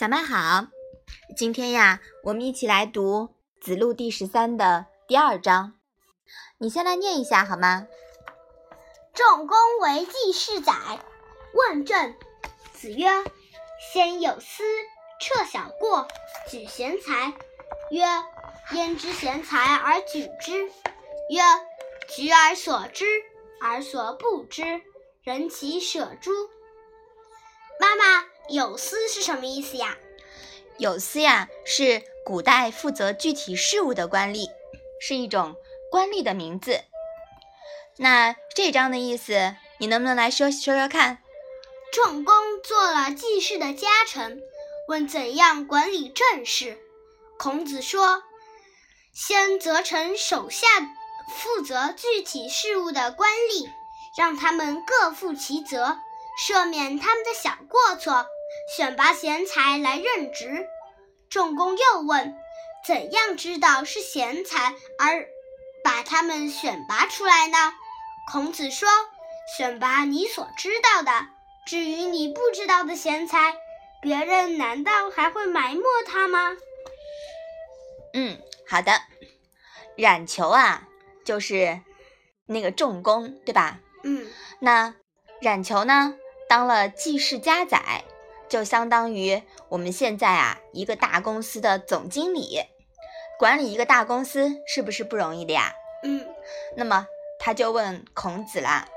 小麦好，今天呀，我们一起来读《子路》第十三的第二章。你先来念一下好吗？仲弓为季氏宰，问政。子曰：“先有司，撤小过，举贤才。”曰：“焉知贤才而举之？”曰：“举而所知，而所不知，人其舍诸？”妈妈。有司是什么意思呀？有司呀，是古代负责具体事务的官吏，是一种官吏的名字。那这章的意思，你能不能来说说说看？仲弓做了季氏的家臣，问怎样管理政事。孔子说：“先责成手下负责具体事务的官吏，让他们各负其责，赦免他们的小过错。”选拔贤才来任职，仲弓又问：“怎样知道是贤才而把他们选拔出来呢？”孔子说：“选拔你所知道的，至于你不知道的贤才，别人难道还会埋没他吗？”嗯，好的。冉求啊，就是那个仲弓，对吧？嗯。那冉求呢，当了季氏家宰。就相当于我们现在啊，一个大公司的总经理，管理一个大公司是不是不容易的呀？嗯。那么他就问孔子啦，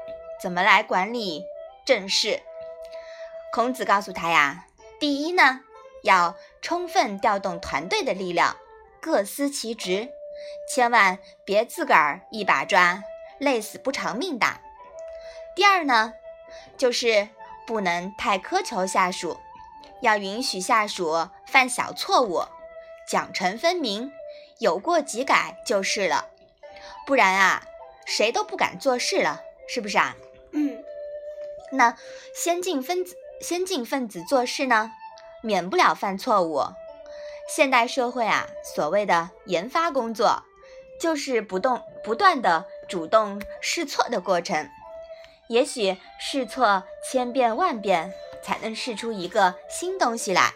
怎么来管理政事？孔子告诉他呀，第一呢，要充分调动团队的力量，各司其职，千万别自个儿一把抓，累死不偿命的。第二呢，就是不能太苛求下属。要允许下属犯小错误，奖惩分明，有过即改就是了。不然啊，谁都不敢做事了，是不是啊？嗯。那先进分子先进分子做事呢，免不了犯错误。现代社会啊，所谓的研发工作，就是不动不断的主动试错的过程。也许试错千遍万遍。才能试出一个新东西来，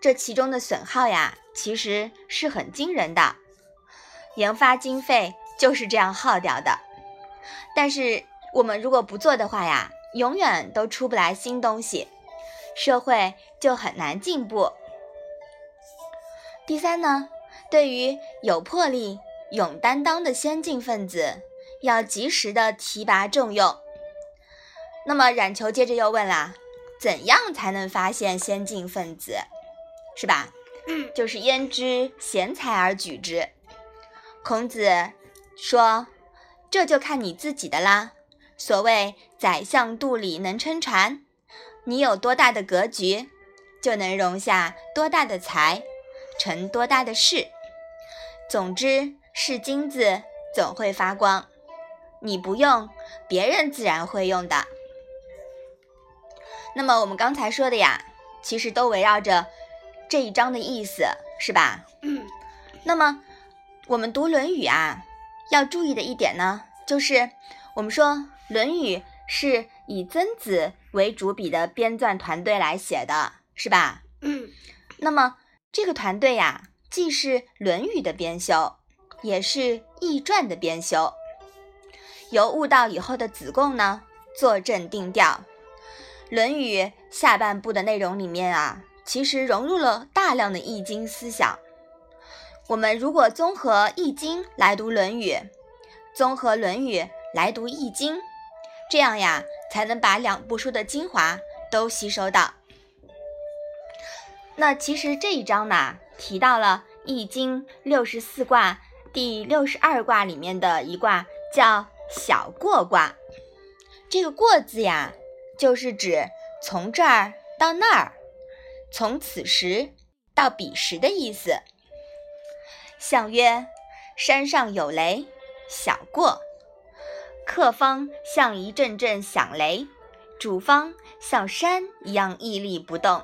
这其中的损耗呀，其实是很惊人的。研发经费就是这样耗掉的。但是我们如果不做的话呀，永远都出不来新东西，社会就很难进步。第三呢，对于有魄力、勇担当的先进分子，要及时的提拔重用。那么冉求接着又问啦。怎样才能发现先进分子，是吧？嗯，就是焉知贤才而举之。孔子说：“这就看你自己的啦。所谓宰相肚里能撑船，你有多大的格局，就能容下多大的才，成多大的事。总之是金子总会发光，你不用，别人自然会用的。”那么我们刚才说的呀，其实都围绕着这一章的意思，是吧？嗯。那么我们读《论语》啊，要注意的一点呢，就是我们说《论语》是以曾子为主笔的编撰团队来写的，是吧？嗯。那么这个团队呀，既是《论语》的编修，也是《易传》的编修，由悟道以后的子贡呢，坐镇定调。《论语》下半部的内容里面啊，其实融入了大量的易经思想。我们如果综合易经来读《论语》，综合《论语》来读易经，这样呀，才能把两部书的精华都吸收到。那其实这一章呢，提到了易经六十四卦第六十二卦里面的一卦，叫小过卦。这个“过”字呀。就是指从这儿到那儿，从此时到彼时的意思。象曰：山上有雷，小过。客方像一阵阵响雷，主方像山一样屹立不动。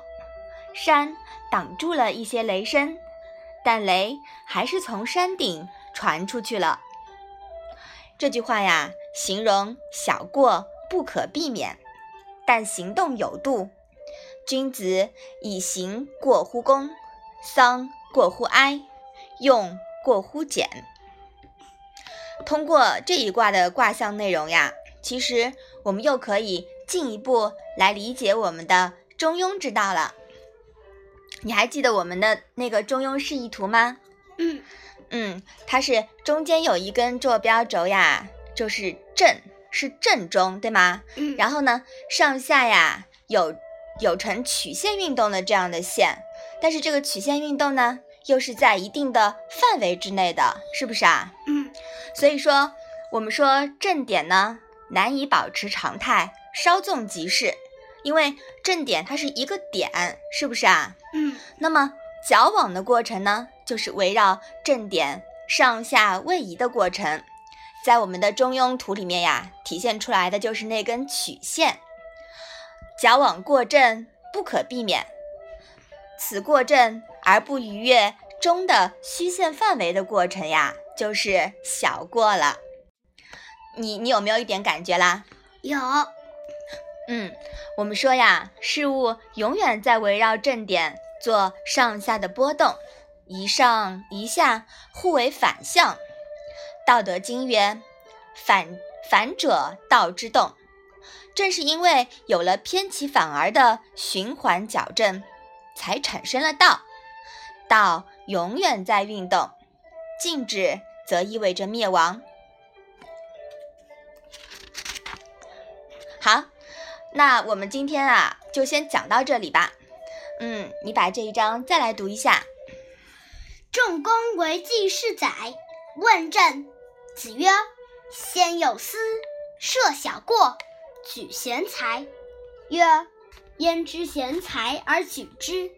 山挡住了一些雷声，但雷还是从山顶传出去了。这句话呀，形容小过不可避免。但行动有度，君子以行过乎功，丧过乎哀，用过乎俭。通过这一卦的卦象内容呀，其实我们又可以进一步来理解我们的中庸之道了。你还记得我们的那个中庸示意图吗？嗯嗯，它是中间有一根坐标轴呀，就是正，是正中，对吗？嗯，然后呢，上下呀有有呈曲线运动的这样的线，但是这个曲线运动呢，又是在一定的范围之内的，是不是啊？嗯所以说，我们说正点呢难以保持常态，稍纵即逝，因为正点它是一个点，是不是啊？嗯那么矫枉的过程呢，就是围绕正点上下位移的过程，在我们的中庸图里面呀，体现出来的就是那根曲线。矫枉过正不可避免，此过正而不逾越中的虚线范围的过程呀，就是小过了。你你有没有一点感觉啦？有嗯，我们说呀，事物永远在围绕正点做上下的波动，一上一下，互为反向。道德经曰：“反反者道之动。”正是因为有了偏其反而的循环矫正，才产生了道。道永远在运动，静止则意味着灭亡。好，那我们今天啊，就先讲到这里吧。嗯，你把这一章再来读一下。仲弓为季氏载，问政。子曰：“先有司，设小过，举贤才。”曰：“焉知贤才而举之？”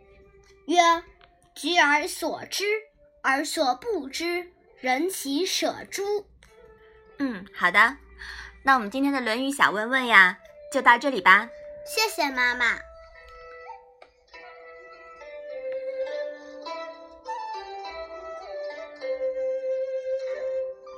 曰：“举而所知，而所不知，人其舍诸。”嗯，好的。那我们今天的《论语》小问问呀，就到这里吧。谢谢妈妈。